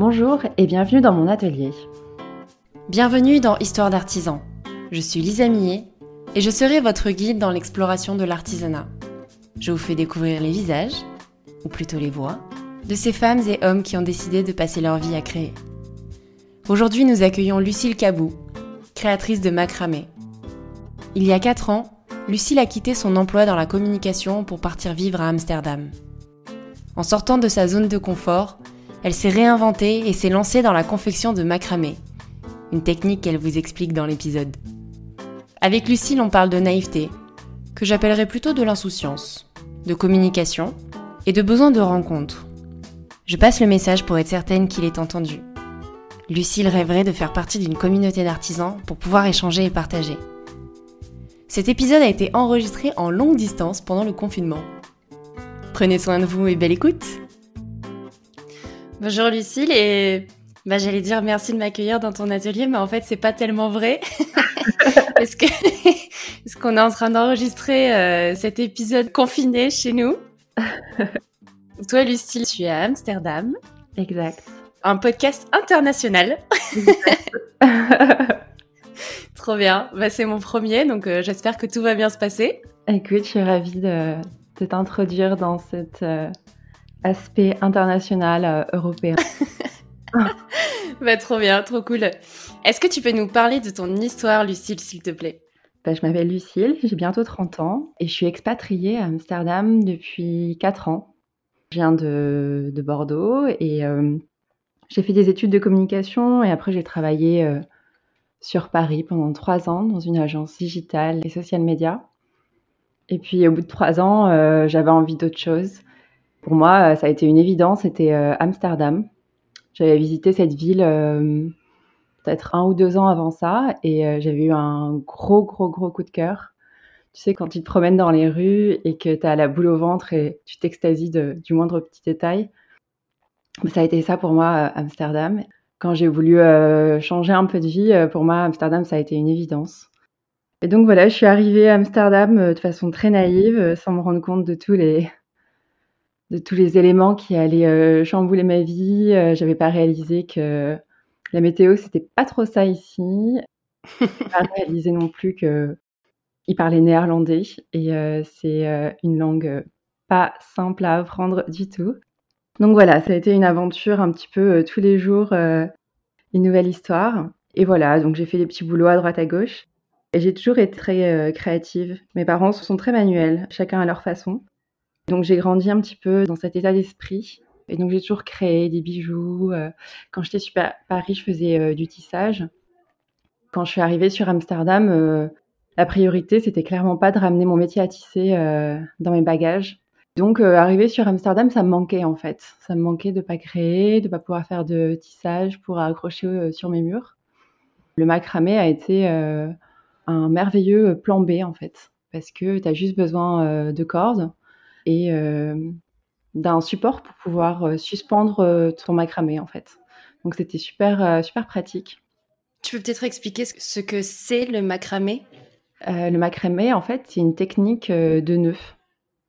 Bonjour et bienvenue dans mon atelier. Bienvenue dans Histoire d'artisan. Je suis Lisa Millet et je serai votre guide dans l'exploration de l'artisanat. Je vous fais découvrir les visages, ou plutôt les voix, de ces femmes et hommes qui ont décidé de passer leur vie à créer. Aujourd'hui, nous accueillons Lucille Cabou, créatrice de macramé. Il y a 4 ans, Lucille a quitté son emploi dans la communication pour partir vivre à Amsterdam. En sortant de sa zone de confort, elle s'est réinventée et s'est lancée dans la confection de macramé, une technique qu'elle vous explique dans l'épisode. Avec Lucille, on parle de naïveté, que j'appellerais plutôt de l'insouciance, de communication et de besoin de rencontre. Je passe le message pour être certaine qu'il est entendu. Lucille rêverait de faire partie d'une communauté d'artisans pour pouvoir échanger et partager. Cet épisode a été enregistré en longue distance pendant le confinement. Prenez soin de vous et belle écoute Bonjour Lucille et bah, j'allais dire merci de m'accueillir dans ton atelier, mais en fait c'est pas tellement vrai. Est-ce que est-ce qu'on est en train d'enregistrer euh, cet épisode confiné chez nous Toi Lucille, tu es à Amsterdam. Exact. Un podcast international. Trop bien. Bah, c'est mon premier, donc euh, j'espère que tout va bien se passer. Écoute, je suis ravie de, t'introduire dans cet euh, aspect international euh, européen. bah, trop bien, trop cool. Est-ce que tu peux nous parler de ton histoire, Lucille, s'il te plaît? Bah, Je m'appelle Lucille, j'ai bientôt 30 ans et je suis expatriée à Amsterdam depuis 4 ans. Je viens de, de Bordeaux et j'ai fait des études de communication et après j'ai travaillé sur Paris pendant trois ans dans une agence digitale et social media. Et puis au bout de trois ans, euh, j'avais envie d'autre chose. Pour moi, euh, ça a été une évidence, c'était euh, Amsterdam. J'avais visité cette ville peut-être un ou deux ans avant ça et j'avais eu un gros, gros, gros coup de cœur. Tu sais, quand tu te promènes dans les rues et que tu as la boule au ventre et tu t'extasies du moindre petit détail, ça a été ça pour moi, Amsterdam quand j'ai voulu euh, changer un peu de vie, euh, pour moi, Amsterdam, ça a été une évidence. Et donc voilà, je suis arrivée à Amsterdam euh, de façon très naïve, sans me rendre compte de tous les, de tous les éléments qui allaient chambouler ma vie. J'avais pas réalisé que la météo, c'était pas trop ça ici. pas réalisé non plus que il parlait néerlandais et c'est une langue pas simple à apprendre du tout. Donc voilà, ça a été une aventure un petit peu euh, tous les jours, euh, une nouvelle histoire. Et voilà, donc j'ai fait des petits boulots à droite à gauche. Et j'ai toujours été très euh, créative. Mes parents sont très manuels, chacun à leur façon. Donc j'ai grandi un petit peu dans cet état d'esprit. Et donc j'ai toujours créé des bijoux. quand j'étais sur Paris, je faisais du tissage. Quand je suis arrivée sur Amsterdam, la priorité, c'était clairement pas de ramener mon métier à tisser dans mes bagages. Donc, euh, arriver sur Amsterdam, ça me manquait en fait. Ça me manquait de pas créer, de pas pouvoir faire de tissage pour accrocher euh, sur mes murs. Le macramé a été euh, un merveilleux plan B en fait, parce que tu as juste besoin de cordes et d'un support pour pouvoir suspendre ton macramé en fait. Donc c'était super super pratique. Tu peux peut-être expliquer ce que c'est le macramé? Le macramé en fait, c'est une technique de nœud.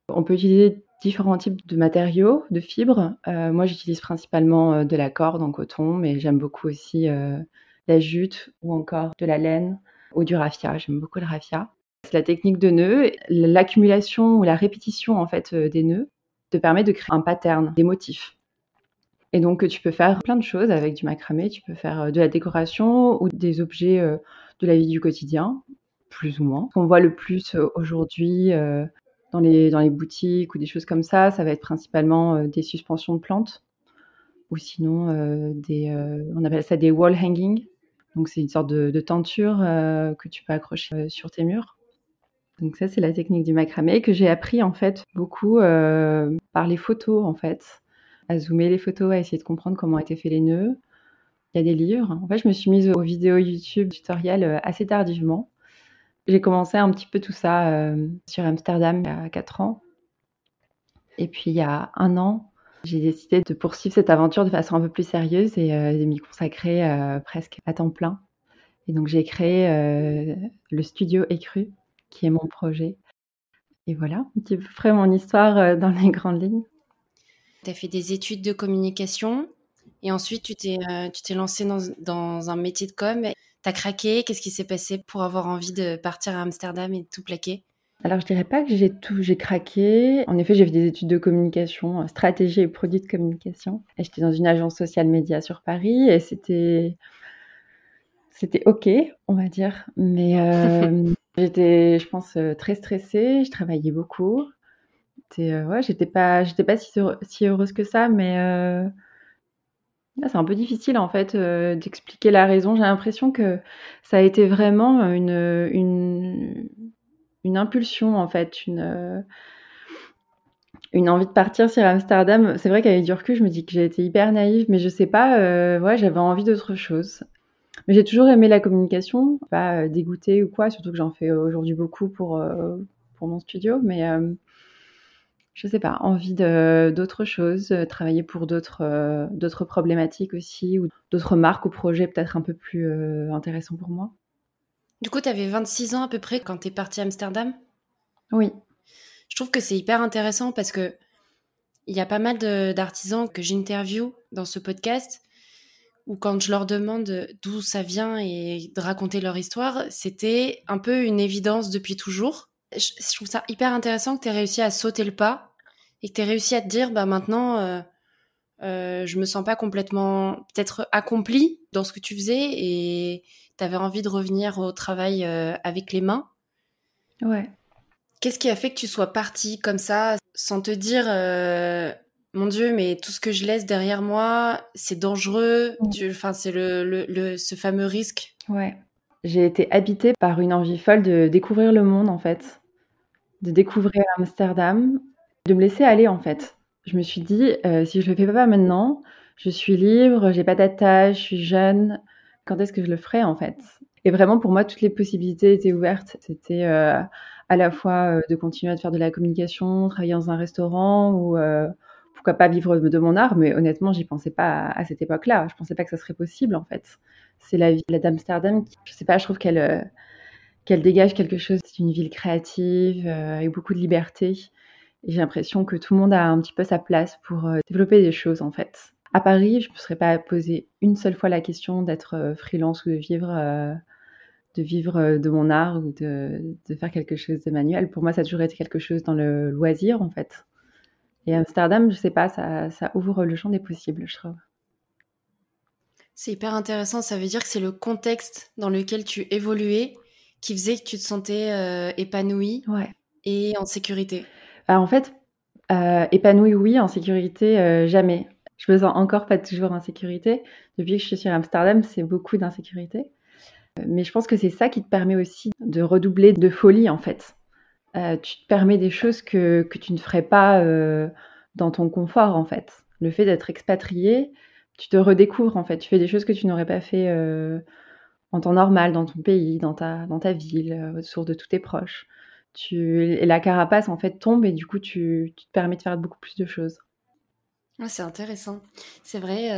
On peut utiliser différents types de matériaux, de fibres. Euh, moi, j'utilise principalement euh, de la corde en coton, mais j'aime beaucoup aussi euh, la jute ou encore de la laine ou du raffia. J'aime beaucoup le raffia. La technique de nœud. L'accumulation ou la répétition en fait des nœuds te permet de créer un pattern, des motifs. Et donc, tu peux faire plein de choses avec du macramé. Tu peux faire de la décoration ou des objets de la vie du quotidien, plus ou moins. On voit le plus aujourd'hui, dans les, dans les boutiques ou des choses comme ça, ça va être principalement euh, des suspensions de plantes ou sinon euh, des, euh, on appelle ça des wall hanging. Donc c'est une sorte de, de tenture que tu peux accrocher sur tes murs. Donc ça c'est la technique du macramé que j'ai appris en fait beaucoup par les photos en fait, à zoomer les photos, à essayer de comprendre comment étaient faits les nœuds. Il y a des livres. En fait, je me suis mise aux vidéos YouTube tutoriels assez tardivement. J'ai commencé un petit peu tout ça euh, sur Amsterdam il y a 4 ans. Et puis il y a un an, j'ai décidé de poursuivre cette aventure de façon un peu plus sérieuse et euh, de m'y consacrer euh, presque à temps plein. Et donc j'ai créé le studio Écru, qui est mon projet. Et voilà, un petit peu mon histoire dans les grandes lignes. Tu as fait des études de communication Et ensuite, tu t'es, tu t'es lancé dans, dans, un métier de com. T'as craqué Qu'est-ce qui s'est passé pour avoir envie de partir à Amsterdam et de tout plaquer? Alors, je dirais pas que j'ai tout, j'ai craqué. En effet, j'ai fait des études de communication, stratégie et produits de communication. Et j'étais dans une agence sociale média sur Paris et c'était, c'était ok, on va dire. Mais euh, j'étais, je pense, euh, très stressée. Je travaillais beaucoup. Euh, ouais, j'étais pas, si, heureuse que ça, mais c'est un peu difficile en fait d'expliquer la raison. J'ai l'impression que ça a été vraiment une, impulsion en fait, une envie de partir sur Amsterdam. C'est vrai qu'avec du recul, je me dis que j'ai été hyper naïve, mais je sais pas, j'avais envie d'autre chose. Mais j'ai toujours aimé la communication, pas dégoûtée ou quoi, surtout que j'en fais aujourd'hui beaucoup pour, pour mon studio, mais je sais pas, envie d'autre chose, travailler pour d'autres d'autres problématiques aussi, ou d'autres marques ou projets peut-être un peu plus intéressants pour moi. Du coup, tu avais 26 ans à peu près quand tu es partie à Amsterdam? Oui. Je trouve que c'est hyper intéressant parce que il y a pas mal d'artisans que j'interview dans ce podcast où quand je leur demande d'où ça vient et de raconter leur histoire, c'était un peu une évidence depuis toujours. Je, trouve ça hyper intéressant que tu aies réussi à sauter le pas et que tu aies réussi à te dire bah maintenant euh, euh, je me sens pas complètement peut-être accomplie dans ce que tu faisais et tu avais envie de revenir au travail euh, avec les mains. Ouais. Qu'est-ce qui a fait que tu sois partie comme ça, sans te dire, euh, mon Dieu, mais tout ce que je laisse derrière moi, c'est dangereux. Mm. Enfin, c'est le, le, ce fameux risque. Ouais. J'ai été habitée par une envie folle de découvrir le monde, en fait, de découvrir Amsterdam, de me laisser aller, en fait. Je me suis dit, euh, si je le fais pas maintenant, je suis libre, j'ai pas d'attache, je suis jeune. Quand est-ce que je le ferai, en fait? Et vraiment, pour moi, toutes les possibilités étaient ouvertes. C'était euh, à la fois euh, de continuer à faire de la communication, travailler dans un restaurant ou pourquoi pas vivre de mon art. Mais honnêtement, j'y pensais pas à, cette époque-là. Je pensais pas que ça serait possible, en fait. C'est la ville d'Amsterdam qui, je sais pas, je trouve qu'elle qu'elle dégage quelque chose. C'est une ville créative, avec beaucoup de liberté j'ai l'impression que tout le monde a un petit peu sa place pour euh, développer des choses en fait. À Paris, je ne me serais pas posé une seule fois la question d'être euh, freelance ou de vivre, euh, de vivre de mon art ou de, de, faire quelque chose de manuel. Pour moi, ça a toujours été quelque chose dans le loisir en fait. Et Amsterdam, je sais pas, ça, ça ouvre le champ des possibles, je trouve. C'est hyper intéressant. Ça veut dire que c'est le contexte dans lequel tu évoluais qui faisait que tu te sentais épanouie ouais. et en sécurité. Bah, en fait, euh, épanouie, oui, en sécurité, euh, jamais. Je me sens encore pas toujours en sécurité. Depuis que je suis sur Amsterdam, c'est beaucoup d'insécurité. Mais je pense que c'est ça qui te permet aussi de redoubler de folie, en fait. Tu te permets des choses que, que tu ne ferais pas dans ton confort, en fait. Le fait d'être expatrié, tu te redécouvres, en fait. Tu fais des choses que tu n'aurais pas fait en temps normal, dans ton pays, dans ta, dans ta ville, autour de tous tes proches tu, et la carapace en fait tombe et du coup tu, tu te permets de faire beaucoup plus de choses. c'est intéressant. C'est vrai,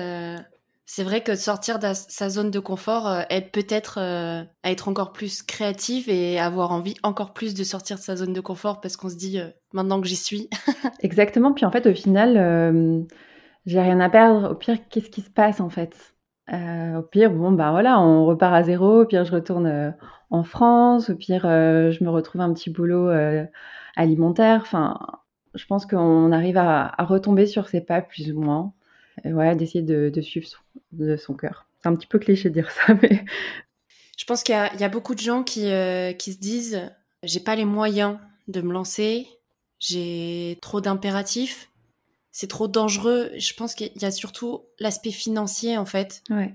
c'est vrai que sortir de sa zone de confort euh, aide peut-être euh, à être encore plus créative et avoir envie encore plus de sortir de sa zone de confort parce qu'on se dit maintenant que j'y suis. Exactement. Puis en fait, au final, j'ai rien à perdre. Au pire, qu'est-ce qui se passe en fait? Au pire, bon, bah voilà, on repart à zéro. Au pire, je retourne en France. Au pire, euh, je me retrouve un petit boulot euh, alimentaire. Enfin, je pense qu'on arrive à, retomber sur ses pas plus ou moins. Ouais, d'essayer de, suivre son, de son cœur. C'est un petit peu cliché de dire ça, mais. Je pense qu'il y, a beaucoup de gens qui, euh, qui se disent j'ai pas les moyens de me lancer, j'ai trop d'impératifs, c'est trop dangereux. Je pense qu'il y a surtout l'aspect financier en fait. Ouais.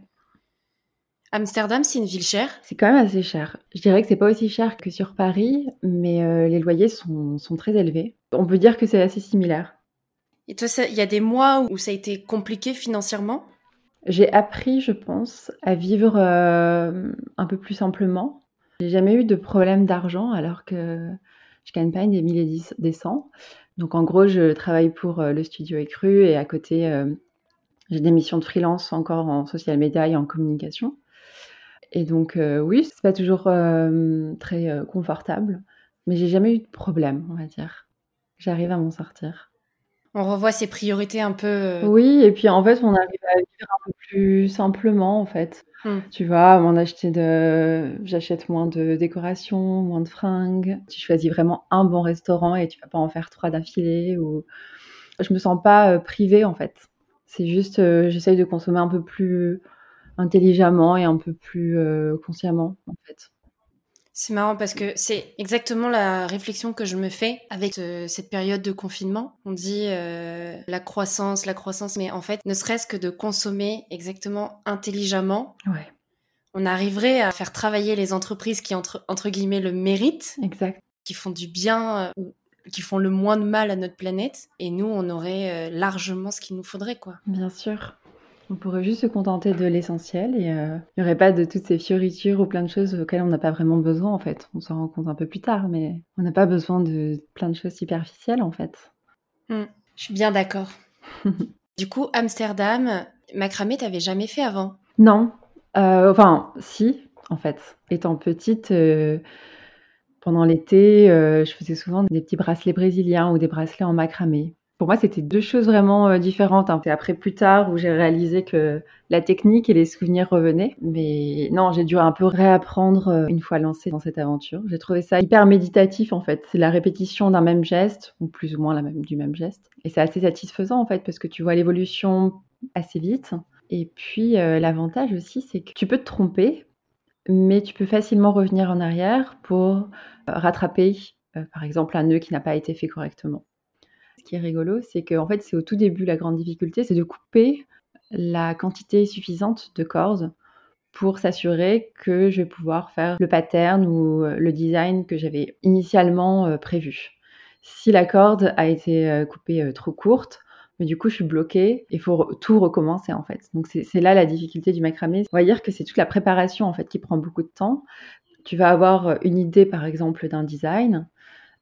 Amsterdam, c'est une ville chère C'est quand même assez cher. Je dirais que c'est pas aussi cher que sur Paris, mais euh, les loyers sont, très élevés. On peut dire que c'est assez similaire. Et toi, il y a des mois où ça a été compliqué financièrement? J'ai appris, je pense, à vivre euh, un peu plus simplement. J'ai jamais eu de problème d'argent alors que je gagne pas des milliers des cents. Donc en gros, je travaille pour euh, le studio Écru et à côté, j'ai des missions de freelance encore en social media et en communication. Et donc, euh, oui, c'est pas toujours euh, très euh, confortable, mais j'ai jamais eu de problème, on va dire. J'arrive à m'en sortir. On revoit ses priorités un peu. euh, Oui, et puis en fait, on arrive à vivre un peu plus simplement, en fait. Hmm. Tu vois, m'en acheter de, j'achète moins de décorations, moins de fringues. Tu choisis vraiment un bon restaurant et tu vas pas en faire trois d'affilée. Ou je me sens pas euh, privée, en fait. C'est juste, euh, j'essaye de consommer un peu plus intelligemment et un peu plus euh, consciemment, en fait. C'est marrant parce que c'est exactement la réflexion que je me fais avec euh, cette période de confinement. On dit euh, la croissance, la croissance, mais en fait, ne serait-ce que de consommer exactement intelligemment, Ouais, on arriverait à faire travailler les entreprises qui, entre, entre guillemets, le méritent, exact. qui font du bien euh, ou qui font le moins de mal à notre planète. Et nous, on aurait largement ce qu'il nous faudrait, quoi. Bien sûr. On pourrait juste se contenter de l'essentiel et euh, il n'y aurait pas de toutes ces fioritures ou plein de choses auxquelles on n'a pas vraiment besoin en fait. On s'en rend compte un peu plus tard, mais on n'a pas besoin de plein de choses superficielles en fait. Je suis bien d'accord. du coup, Amsterdam, macramé, t'avais jamais fait avant? Non, euh, enfin si, en fait. Étant petite, euh, pendant l'été, je faisais souvent des petits bracelets brésiliens ou des bracelets en macramé. Pour moi, c'était deux choses vraiment euh, différentes. hein. C'est après plus tard où j'ai réalisé que la technique et les souvenirs revenaient. Mais non, j'ai dû un peu réapprendre euh, une fois lancée dans cette aventure. J'ai trouvé ça hyper méditatif en fait. C'est la répétition d'un même geste, ou plus ou moins la même, du même geste. Et c'est assez satisfaisant en fait parce que tu vois l'évolution assez vite. Et puis euh, l'avantage aussi, c'est que tu peux te tromper, mais tu peux facilement revenir en arrière pour rattraper, par exemple, un nœud qui n'a pas été fait correctement. Ce qui est rigolo, c'est qu'en fait, c'est au tout début la grande difficulté, c'est de couper la quantité suffisante de cordes pour s'assurer que je vais pouvoir faire le pattern ou euh, le design que j'avais initialement euh, prévu. Si la corde a été euh, coupée trop courte, mais du coup, je suis bloquée. Il faut tout recommencer en fait. Donc c'est là la difficulté du macramé. On va dire que c'est toute la préparation en fait qui prend beaucoup de temps. Tu vas avoir une idée par exemple d'un design.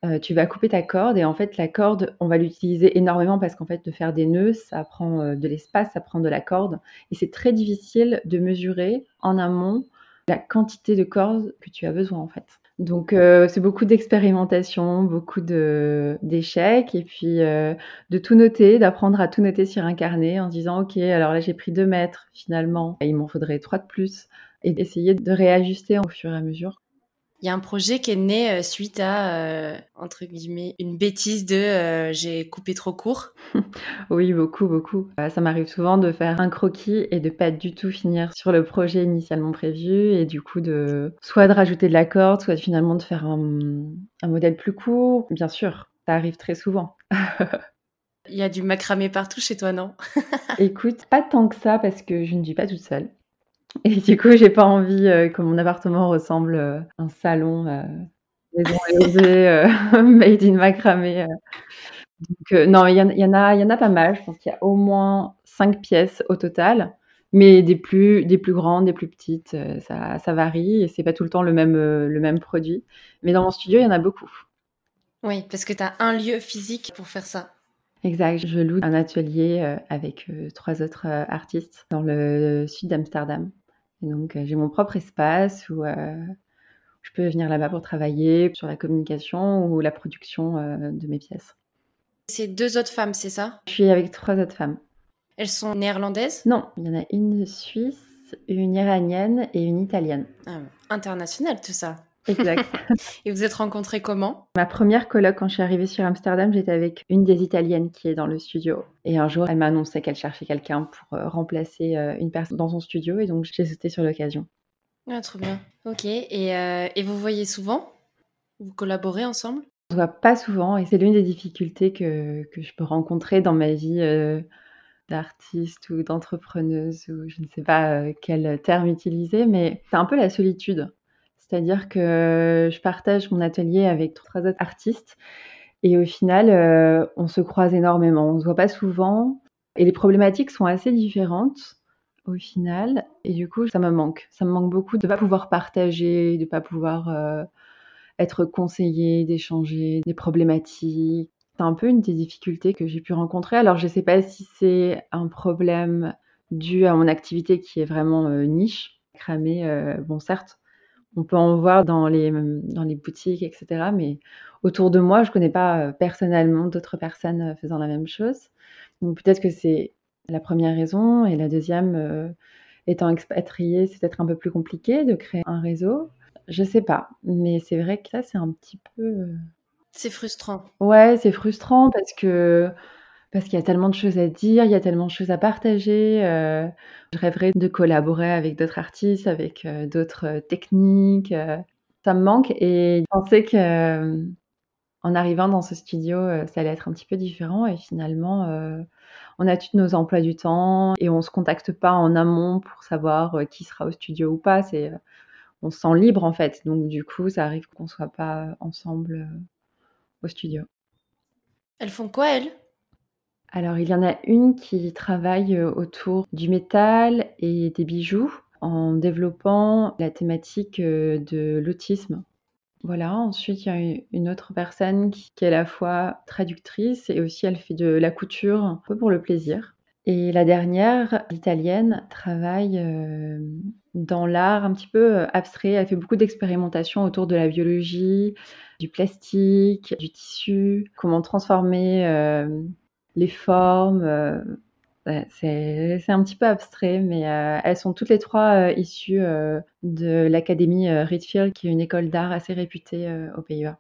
Euh, tu vas couper ta corde et en fait la corde, on va l'utiliser énormément parce qu'en fait de faire des nœuds, ça prend euh, de l'espace, ça prend de la corde et c'est très difficile de mesurer en amont la quantité de cordes que tu as besoin en fait. Donc euh, c'est beaucoup d'expérimentation, beaucoup d'échecs et puis de tout noter, d'apprendre à tout noter sur un carnet en disant ok alors là j'ai pris deux mètres finalement, il m'en faudrait trois de plus et d'essayer de réajuster au fur et à mesure. Il y a un projet qui est né euh, suite à, euh, entre guillemets, une bêtise de euh, j'ai coupé trop court. Oui, beaucoup, beaucoup. Ça m'arrive souvent de faire un croquis et de pas du tout finir sur le projet initialement prévu et du coup de soit de rajouter de la corde, soit finalement de faire un, un modèle plus court. Bien sûr, ça arrive très souvent. Il y a du macramé partout chez toi, non? Écoute, pas tant que ça parce que je ne vis pas toute seule. Et du coup, j'ai pas envie euh, que mon appartement ressemble euh, à un salon euh, maison euh, made in macramé. euh. Donc, euh, non, il y, en- il y en a, il y en a pas mal. Je pense qu'il y a au moins cinq pièces au total, mais des plus, des plus grandes, des plus petites, euh, ça, ça varie et c'est pas tout le temps le même, euh, le même produit. Mais dans mon studio, il y en a beaucoup. Oui, parce que tu as un lieu physique pour faire ça. Exact. Je loue un atelier euh, avec euh, trois autres euh, artistes dans le sud d'Amsterdam. Et donc, euh, j'ai mon propre espace où euh, je peux venir là-bas pour travailler sur la communication ou la production euh, de mes pièces. C'est deux autres femmes, c'est ça? Je suis avec trois autres femmes. Elles sont néerlandaises? Non, il y en a une suisse, une iranienne et une italienne. ah, International, tout ça. Exact. Et vous êtes rencontrés comment? Ma première coloc, quand je suis arrivée sur Amsterdam, j'étais avec une des Italiennes qui est dans le studio. Et un jour, elle m'a annoncé qu'elle cherchait quelqu'un pour euh, remplacer euh, une personne dans son studio. Et donc, j'ai sauté sur l'occasion. Ah, trop bien. Ok, et, euh, et vous voyez souvent? Vous collaborez ensemble? On se voit pas souvent et c'est l'une des difficultés que, que je peux rencontrer dans ma vie euh, d'artiste ou d'entrepreneuse ou je ne sais pas quel terme utiliser, mais c'est un peu la solitude. C'est-à-dire que je partage mon atelier avec trois autres artistes et au final, euh, on se croise énormément. On se voit pas souvent et les problématiques sont assez différentes au final. Et du coup, ça me manque. Ça me manque beaucoup de ne pas pouvoir partager, de ne pas pouvoir euh, être conseillé, d'échanger des problématiques. C'est un peu une des difficultés que j'ai pu rencontrer. Alors, je ne sais pas si c'est un problème dû à mon activité qui est vraiment euh, niche, cramée. euh, bon, certes, On peut en voir dans les, dans les boutiques, etc. Mais autour de moi, je ne connais pas personnellement d'autres personnes faisant la même chose. Donc peut-être que c'est la première raison. Et la deuxième, étant expatriée, c'est peut-être un peu plus compliqué de créer un réseau. Je sais pas, mais c'est vrai que là, c'est un petit peu. C'est frustrant. Ouais, c'est frustrant parce que parce qu'il y a tellement de choses à dire, il y a tellement de choses à partager. Euh, je rêverais de collaborer avec d'autres artistes, avec euh, d'autres euh, techniques. ça me manque et je pensais que en arrivant dans ce studio, ça allait être un petit peu différent et finalement, on a tous nos emplois du temps et on se contacte pas en amont pour savoir qui sera au studio ou pas. C'est on se sent libre en fait. Donc du coup, ça arrive qu'on soit pas ensemble au studio. Elles font quoi elles? Alors, il y en a une qui travaille euh, autour du métal et des bijoux en développant la thématique euh, de l'autisme. Voilà, ensuite il y a une autre personne qui, est à la fois traductrice et aussi elle fait de la couture un peu pour le plaisir. Et la dernière, l'italienne, travaille euh, dans l'art un petit peu abstrait. Elle fait beaucoup d'expérimentations autour de la biologie, du plastique, du tissu, comment transformer les formes. Euh, c'est un petit peu abstrait, mais euh, elles sont toutes les trois euh, issues de l'académie Rietveld, qui est une école d'art assez réputée aux Pays-Bas.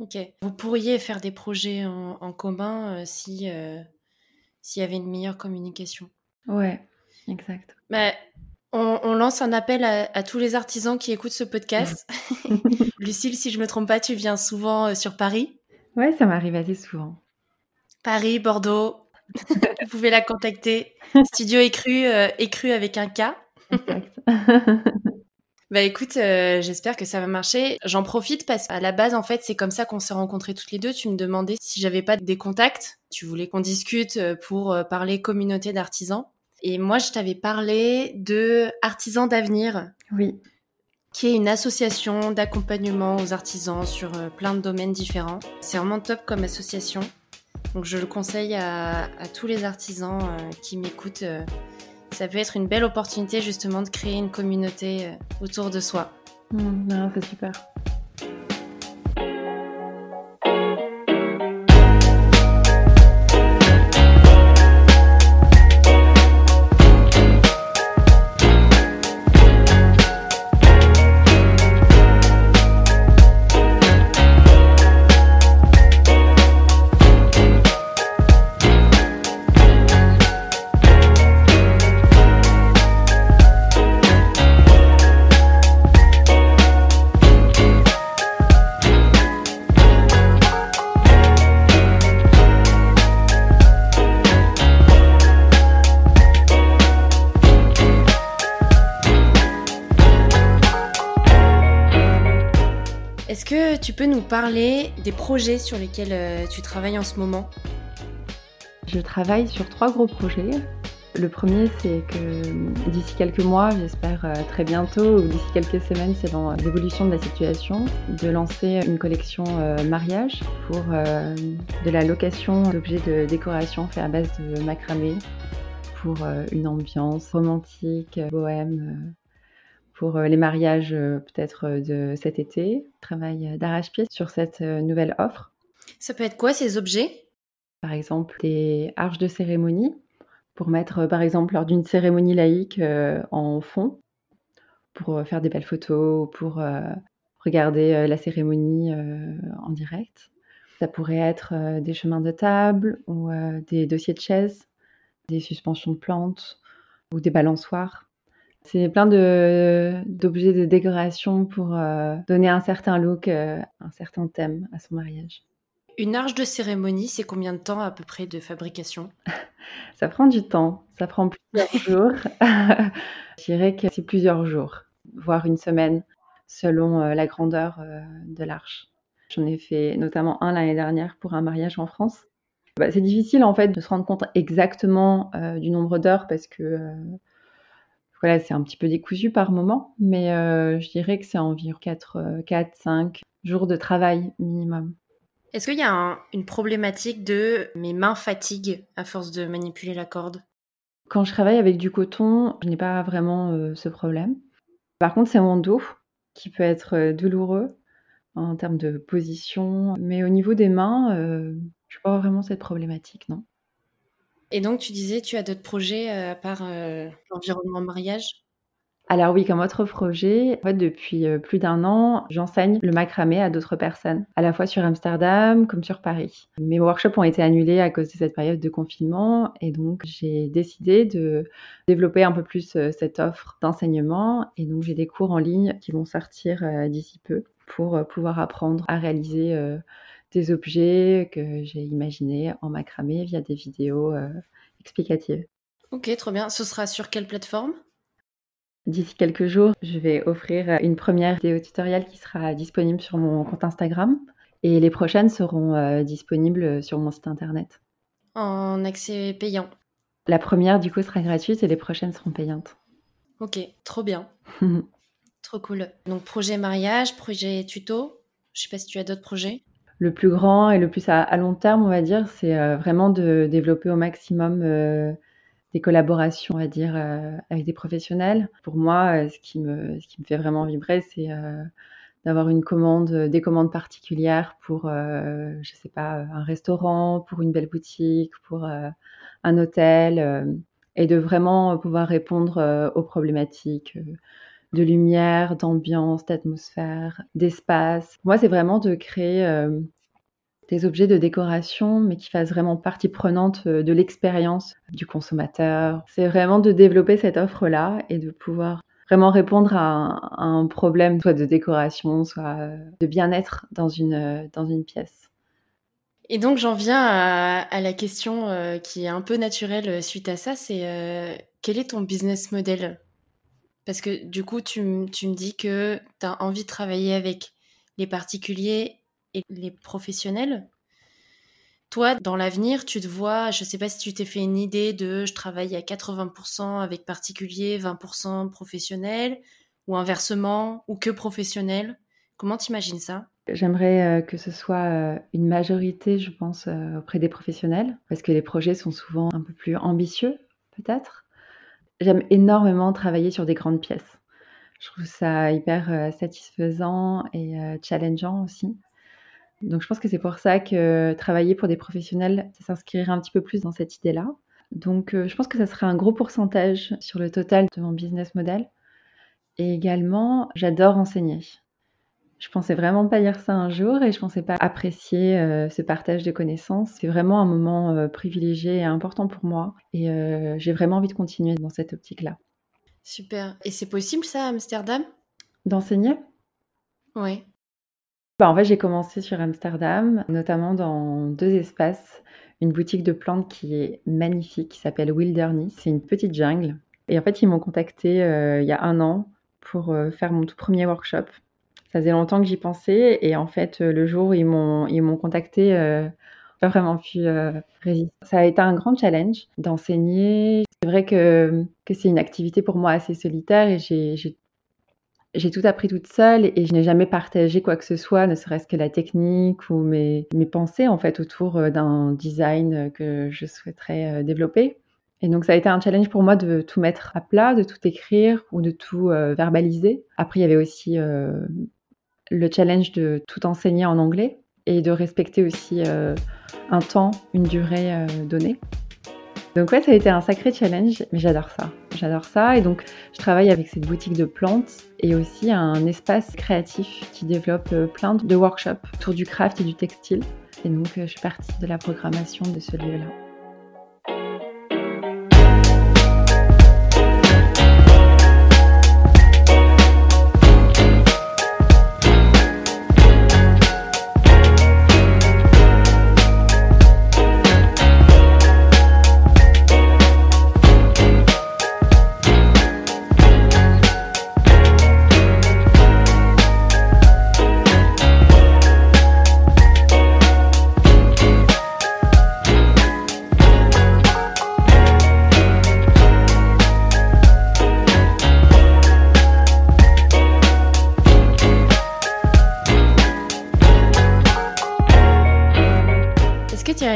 Ok. Vous pourriez faire des projets en, commun si s'il y avait une meilleure communication. Ouais, exact. Mais on, lance un appel à, tous les artisans qui écoutent ce podcast. Lucille, si je me trompe pas, tu viens souvent sur Paris? Ouais, ça m'arrive assez souvent. Paris, Bordeaux, vous pouvez la contacter. Studio écru, euh, écru avec un K. bah écoute, euh, j'espère que ça va marcher. J'en profite parce qu'à la base, en fait, c'est comme ça qu'on s'est rencontrés toutes les deux. Tu me demandais si j'avais pas des contacts. Tu voulais qu'on discute euh, pour parler communauté d'artisans. Et moi, je t'avais parlé de Artisans d'avenir. Oui. Qui est une association d'accompagnement aux artisans sur plein de domaines différents. C'est vraiment top comme association. Donc je le conseille à, tous les artisans euh, qui m'écoutent. Euh, ça peut être une belle opportunité justement de créer une communauté euh, autour de soi. Mmh, c'est super. Tu peux nous parler des projets sur lesquels euh, tu travailles en ce moment? Je travaille sur trois gros projets. Le premier, c'est que d'ici quelques mois, j'espère euh, très bientôt, ou d'ici quelques semaines, c'est dans l'évolution de la situation, de lancer une collection euh, mariage pour de la location d'objets de décoration faits à base de macramé pour une ambiance romantique, bohème, pour euh, les mariages euh, peut-être euh, de cet été. Je travaille d'arrache-pied sur cette nouvelle offre. Ça peut être quoi ces objets? Par exemple, des arches de cérémonie pour mettre par exemple lors d'une cérémonie laïque en fond pour faire des belles photos, pour regarder la cérémonie en direct. Ça pourrait être des chemins de table ou des dossiers de chaises, des suspensions de plantes ou des balançoires. C'est plein d'objets de, décoration pour euh, donner un certain look, euh, un certain thème à son mariage. Une arche de cérémonie, c'est combien de temps à peu près de fabrication? Ça prend du temps, ça prend plusieurs jours. Je dirais que c'est plusieurs jours, voire une semaine, selon euh, la grandeur de l'arche. J'en ai fait notamment un l'année dernière pour un mariage en France. Bah, c'est difficile en fait de se rendre compte exactement du nombre d'heures parce que voilà, c'est un petit peu décousu par moment, mais euh, je dirais que c'est environ 4, 4, 5 jours de travail minimum. Est-ce qu'il y a une problématique de mes mains fatiguent à force de manipuler la corde? Quand je travaille avec du coton, je n'ai pas vraiment euh, ce problème. Par contre, c'est mon dos. qui peut être douloureux en termes de position. Mais au niveau des mains, euh, je vois vraiment cette problématique, non. Et donc, tu disais, tu as d'autres projets à part l'environnement mariage? Alors oui, comme autre projet, en fait, depuis euh, plus d'un an, j'enseigne le macramé à d'autres personnes, à la fois sur Amsterdam comme sur Paris. Mes workshops ont été annulés à cause de cette période de confinement et donc j'ai décidé de développer un peu plus euh, cette offre d'enseignement et donc j'ai des cours en ligne qui vont sortir euh, d'ici peu pour pouvoir apprendre à réaliser des objets que j'ai imaginés en macramé via des vidéos explicatives. Ok, trop bien. Ce sera sur quelle plateforme? D'ici quelques jours, je vais offrir une première vidéo tutoriel qui sera disponible sur mon compte Instagram et les prochaines seront euh, disponibles sur mon site internet. En accès payant La première du coup sera gratuite et les prochaines seront payantes. Ok, trop bien. trop cool. Donc projet mariage, projet tuto. Je sais pas si tu as d'autres projets. Le plus grand et le plus à, long terme, on va dire, c'est euh, vraiment de développer au maximum euh, des collaborations, on va dire, euh, avec des professionnels. Pour moi, euh, ce, qui me, ce qui me fait vraiment vibrer, c'est euh, d'avoir une commande, des commandes particulières pour, je sais pas, un restaurant, pour une belle boutique, pour un hôtel, et de vraiment pouvoir répondre aux problématiques de lumière, d'ambiance, d'atmosphère, d'espace. Moi, c'est vraiment de créer des objets de décoration, mais qui fassent vraiment partie prenante euh, de l'expérience du consommateur. C'est vraiment de développer cette offre-là et de pouvoir vraiment répondre à un, problème, soit de décoration, soit euh, de bien-être dans une, euh, dans une pièce. Et donc j'en viens à, la question qui est un peu naturelle suite à ça, c'est quel est ton business model? Parce que du coup, tu, me dis que tu as envie de travailler avec les particuliers et les professionnels. Toi, dans l'avenir, tu te vois, je ne sais pas si tu t'es fait une idée de je travaille à 80% avec particuliers, 20% professionnels, ou inversement, ou que professionnels. Comment t'imagines ça? J'aimerais euh, que ce soit euh, une majorité, je pense, euh, auprès des professionnels, parce que les projets sont souvent un peu plus ambitieux, peut-être. J'aime énormément travailler sur des grandes pièces. Je trouve ça hyper satisfaisant et challengeant aussi. Donc je pense que c'est pour ça que travailler pour des professionnels, ça s'inscrirait un petit peu plus dans cette idée-là. Donc euh, je pense que ça serait un gros pourcentage sur le total de mon business model. Et également, j'adore enseigner. Je pensais vraiment pas dire ça un jour et je pensais pas apprécier euh, ce partage de connaissances. C'est vraiment un moment euh, privilégié et important pour moi et j'ai vraiment envie de continuer dans cette optique-là. Super. Et c'est possible ça à Amsterdam? D'enseigner? Oui. Bah, en fait, j'ai commencé sur Amsterdam, notamment dans deux espaces. Une boutique de plantes qui est magnifique, qui s'appelle Wilderness. C'est une petite jungle. Et en fait, ils m'ont contacté euh, il y a un an pour euh, faire mon tout premier workshop. Ça faisait longtemps que j'y pensais et en fait, euh, le jour où ils m'ont, ils m'ont contacté, pas vraiment pu résister. Ça a été un grand challenge d'enseigner. C'est vrai que, que c'est une activité pour moi assez solitaire et j'ai, j'ai j'ai tout appris toute seule et je n'ai jamais partagé quoi que ce soit, ne serait-ce que la technique ou mes, mes pensées en fait autour euh, d'un design que je souhaiterais euh, développer. Et donc ça a été un challenge pour moi de tout mettre à plat, de tout écrire ou de tout euh, verbaliser. Après il y avait aussi le challenge de tout enseigner en anglais et de respecter aussi un temps, une durée donnée. Donc ouais, ça a été un sacré challenge, mais j'adore ça. J'adore ça et donc je travaille avec cette boutique de plantes et aussi un espace créatif qui développe euh, plein de workshops autour du craft et du textile. Et donc euh, je suis partie de la programmation de ce lieu-là.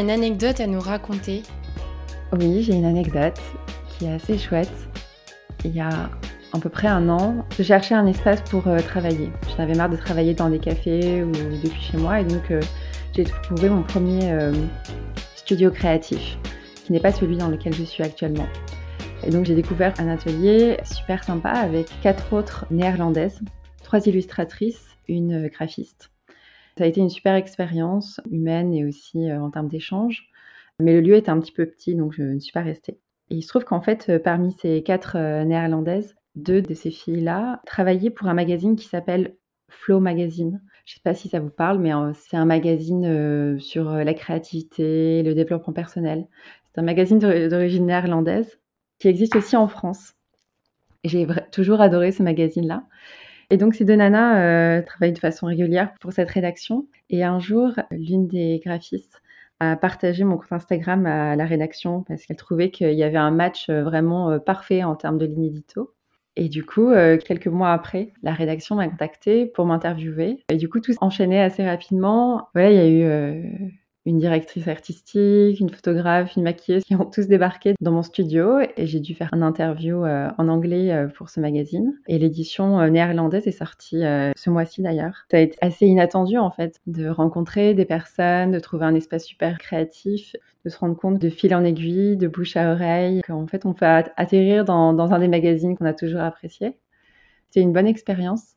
Une anecdote à nous raconter Oui, j'ai une anecdote qui est assez chouette. Il y a à peu près un an, je cherchais un espace pour travailler. J'en avais marre de travailler dans des cafés ou depuis chez moi et donc j'ai trouvé mon premier studio créatif, qui n'est pas celui dans lequel je suis actuellement. Et donc j'ai découvert un atelier super sympa avec quatre autres néerlandaises, trois illustratrices, une graphiste. Ça a été une super expérience humaine et aussi euh, en termes d'échange. Mais le lieu était un petit peu petit, donc je ne suis pas restée. Et il se trouve qu'en fait, euh, parmi ces quatre euh, néerlandaises, deux de ces filles-là travaillaient pour un magazine qui s'appelle Flow Magazine. Je ne sais pas si ça vous parle, mais c'est un magazine sur la créativité, le développement personnel. C'est un magazine d'origine néerlandaise qui existe aussi en France. J'ai toujours adoré ce magazine-là. Et donc, ces deux nanas euh, travaillent de façon régulière pour cette rédaction. Et un jour, l'une des graphistes a partagé mon compte Instagram à la rédaction parce qu'elle trouvait qu'il y avait un match euh, vraiment euh, parfait en termes de ligne édito. Et du coup, quelques mois après, la rédaction m'a contactée pour m'interviewer. Et du coup, tout s'enchaînait assez rapidement. Voilà, il y a eu une directrice artistique, une photographe, une maquilleuse qui ont tous débarqué dans mon studio et j'ai dû faire un interview euh, en anglais euh, pour ce magazine. Et l'édition euh, néerlandaise est sortie ce mois-ci d'ailleurs. Ça a été assez inattendu en fait de rencontrer des personnes, de trouver un espace super créatif, de se rendre compte de fil en aiguille, de bouche à oreille, qu'en fait on peut atterrir dans, dans un des magazines qu'on a toujours apprécié. C'est une bonne expérience.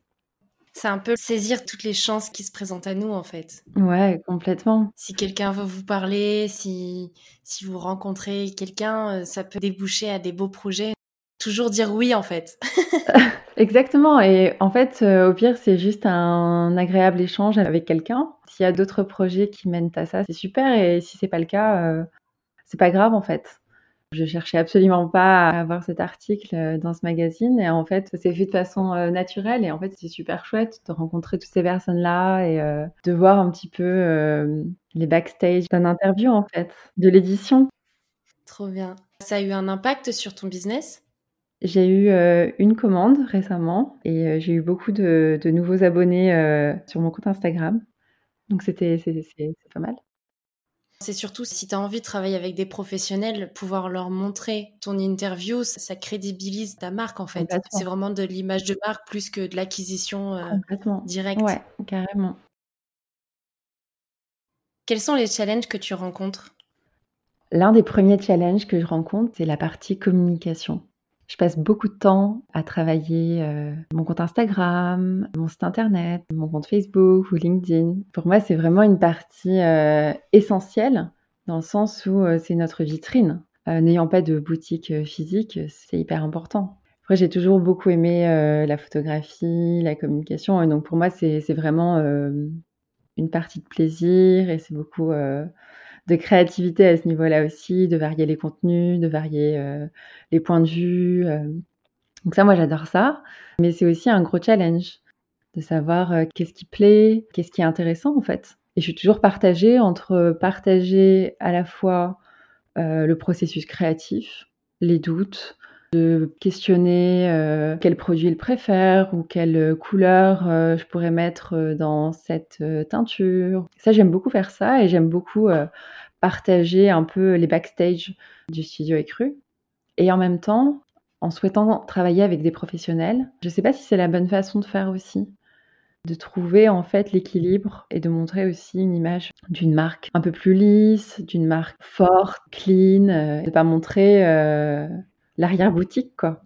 C'est un peu saisir toutes les chances qui se présentent à nous, en fait. Ouais, complètement. Si quelqu'un veut vous parler, si, si vous rencontrez quelqu'un, euh, ça peut déboucher à des beaux projets. Toujours dire oui, en fait. Exactement. Et en fait, euh, au pire, c'est juste un agréable échange avec quelqu'un. S'il y a d'autres projets qui mènent à ça, c'est super. Et si c'est pas le cas, euh, c'est pas grave, en fait. Je cherchais absolument pas à avoir cet article euh, dans ce magazine et en fait, c'est fait de façon euh, naturelle et en fait, c'est super chouette de rencontrer toutes ces personnes-là et euh, de voir un petit peu les backstage d'un interview en fait, de l'édition. Trop bien. Ça a eu un impact sur ton business? J'ai eu une commande récemment et j'ai eu beaucoup de, de nouveaux abonnés sur mon compte Instagram. Donc c'était pas mal. C'est surtout si tu as envie de travailler avec des professionnels, pouvoir leur montrer ton interview, ça, crédibilise ta marque en fait. C'est vraiment de l'image de marque plus que de l'acquisition euh, directe. Ouais, carrément. Quels sont les challenges que tu rencontres? L'un des premiers challenges que je rencontre, c'est la partie communication. Je passe beaucoup de temps à travailler euh, mon compte Instagram, mon site internet, mon compte Facebook ou LinkedIn. Pour moi, c'est vraiment une partie euh, essentielle dans le sens où euh, c'est notre vitrine. N'ayant pas de boutique physique, c'est hyper important. Après, j'ai toujours beaucoup aimé la photographie, la communication, et donc pour moi, c'est vraiment une partie de plaisir et c'est beaucoup de créativité à ce niveau-là aussi, de varier les contenus, de varier euh, les points de vue. Euh. Donc ça, moi, j'adore ça. Mais c'est aussi un gros challenge de savoir euh, qu'est-ce qui plaît, qu'est-ce qui est intéressant en fait. Et je suis toujours partagée entre partager à la fois le processus créatif, les doutes, de questionner quel produit il préfère ou quelle couleur je pourrais mettre dans cette teinture. Ça, j'aime beaucoup faire ça et j'aime beaucoup partager un peu les backstage du studio écru. Et en même temps, en souhaitant travailler avec des professionnels, je ne sais pas si c'est la bonne façon de faire aussi. De trouver en fait l'équilibre et de montrer aussi une image d'une marque un peu plus lisse, d'une marque forte, clean, euh, de pas montrer euh, l'arrière-boutique quoi.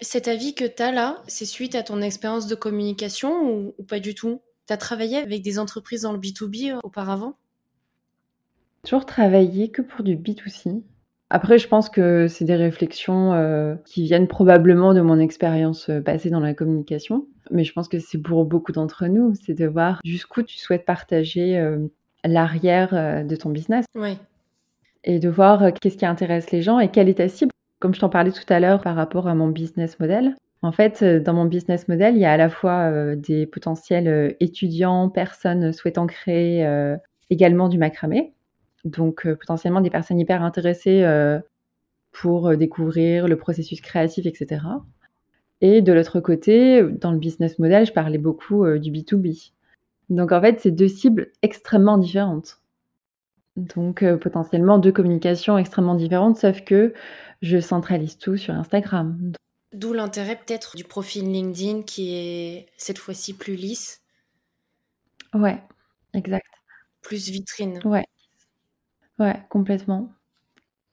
Cet avis que tu as là, c'est suite à ton expérience de communication ou, ou pas du tout? Tu as travaillé avec des entreprises dans le B2B euh, auparavant? Toujours travaillé que pour du B2C. Après, je pense que c'est des réflexions euh, qui viennent probablement de mon expérience euh, passée dans la communication. Mais je pense que c'est pour beaucoup d'entre nous, c'est de voir jusqu'où tu souhaites partager euh, l'arrière de ton business. Oui. Et de voir qu'est-ce qui intéresse les gens et quelle est ta cible. Comme je t'en parlais tout à l'heure par rapport à mon business model. En fait, dans mon business model, il y a à la fois des potentiels étudiants, personnes souhaitant créer également du macramé donc euh, potentiellement des personnes hyper intéressées euh, pour euh, découvrir le processus créatif, etc. Et de l'autre côté, dans le business model, je parlais beaucoup du B2B. Donc en fait, c'est deux cibles extrêmement différentes. Donc potentiellement deux communications extrêmement différentes, sauf que je centralise tout sur Instagram. D'où l'intérêt peut-être du profil LinkedIn qui est cette fois-ci plus lisse. Ouais, exact. Plus vitrine. Ouais. Ouais, complètement.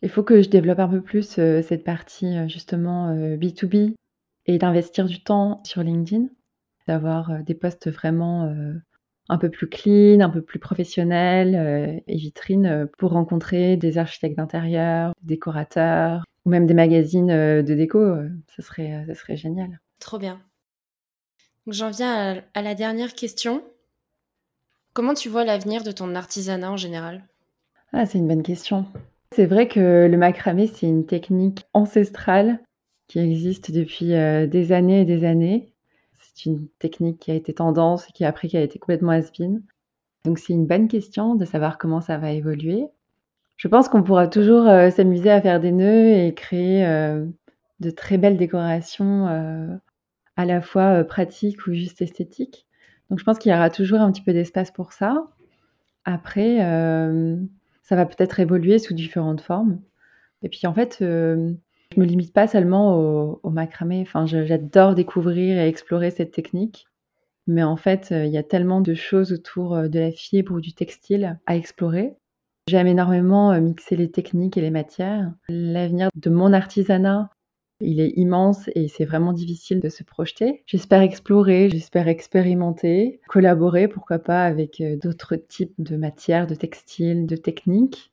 Il faut que je développe un peu plus euh, cette partie euh, justement B2B euh, et d'investir du temps sur LinkedIn, d'avoir des posts vraiment un peu plus clean, un peu plus professionnels et vitrines pour rencontrer des architectes d'intérieur, des décorateurs ou même des magazines de déco. ça, serait, ça serait génial. Trop bien. J'en viens à la dernière question. Comment tu vois l'avenir de ton artisanat en général? Ah, c'est une bonne question. C'est vrai que le macramé, c'est une technique ancestrale qui existe depuis euh, des années et des années. C'est une technique qui a été tendance et qui après qui a été complètement has Donc c'est une bonne question de savoir comment ça va évoluer. Je pense qu'on pourra toujours euh, s'amuser à faire des nœuds et créer euh, de très belles décorations à la fois pratiques ou juste esthétiques. Donc je pense qu'il y aura toujours un petit peu d'espace pour ça. Après, ça va peut-être évoluer sous différentes formes. Et puis en fait, euh, je me limite pas seulement au, macramé. Enfin, j'adore découvrir et explorer cette technique. Mais en fait, euh, il y a tellement de choses autour euh, de la fibre ou du textile à explorer. J'aime énormément mixer les techniques et les matières. L'avenir de mon artisanat il est immense et c'est vraiment difficile de se projeter. J'espère explorer, j'espère expérimenter, collaborer, pourquoi pas, avec euh, d'autres types de matières, de textiles, de techniques.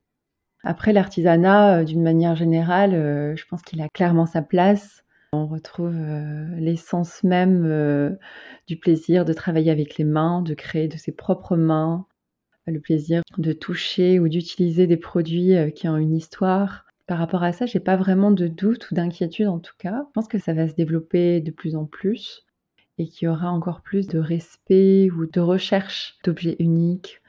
Après, l'artisanat, euh, d'une manière générale, euh, je pense qu'il a clairement sa place. On retrouve l'essence même du plaisir de travailler avec les mains, de créer de ses propres mains, le plaisir de toucher ou d'utiliser des produits qui ont une histoire, par rapport à ça, j'ai pas vraiment de doute ou d'inquiétude en tout cas. Je pense que ça va se développer de plus en plus et qu'il y aura encore plus de respect ou de recherche d'objets uniques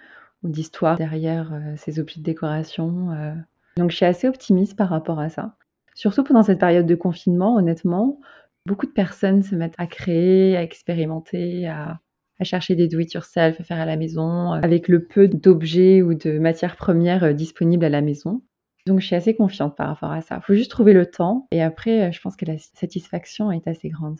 ou d'histoire derrière euh, ces objets de décoration. Euh. Donc je suis assez optimiste par rapport à ça. Surtout pendant cette période de confinement, honnêtement, beaucoup de personnes se mettent à créer, à expérimenter, à, à chercher des do-it-yourself, à faire à la maison, euh, avec le peu d'objets ou de matières premières disponibles à la maison. Donc je suis assez confiante par rapport à ça. Il faut juste trouver le temps et après, je pense que la satisfaction est assez grande.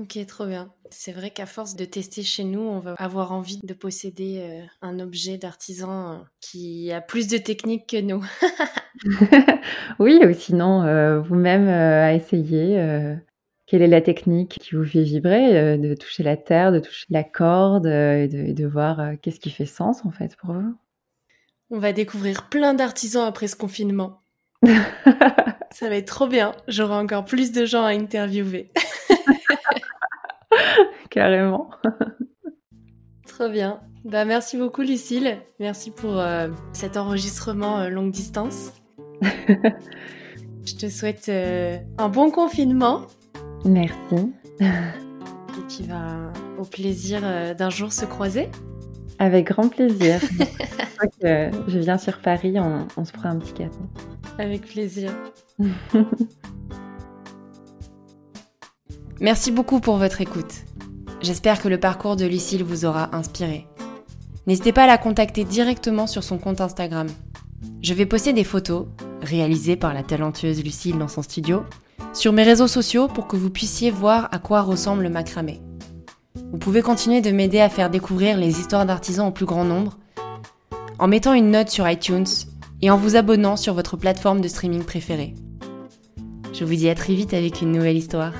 Ok, trop bien. C'est vrai qu'à force de tester chez nous, on va avoir envie de posséder euh, un objet d'artisan euh, qui a plus de technique que nous. oui, ou sinon, vous-même à essayer. quelle est la technique qui vous fait vibrer De toucher la terre, de toucher la corde et de voir qu'est-ce qui fait sens en fait pour vous? On va découvrir plein d'artisans après ce confinement. Ça va être trop bien. J'aurai encore plus de gens à interviewer. Carrément. Trop bien. Bah, merci beaucoup, Lucille. Merci pour euh, cet enregistrement euh, longue distance. Je te souhaite euh, un bon confinement. Merci. Et puis, va au plaisir d'un jour se croiser. Avec grand plaisir. je viens sur Paris, on, se prend un petit café. Avec plaisir. Merci beaucoup pour votre écoute. J'espère que le parcours de Lucille vous aura inspiré. N'hésitez pas à la contacter directement sur son compte Instagram. Je vais poster des photos, réalisées par la talentueuse Lucille dans son studio, sur mes réseaux sociaux pour que vous puissiez voir à quoi ressemble le macramé. Vous pouvez continuer de m'aider à faire découvrir les histoires d'artisans au plus grand nombre en mettant une note sur iTunes et en vous abonnant sur votre plateforme de streaming préférée. Je vous dis à très vite avec une nouvelle histoire.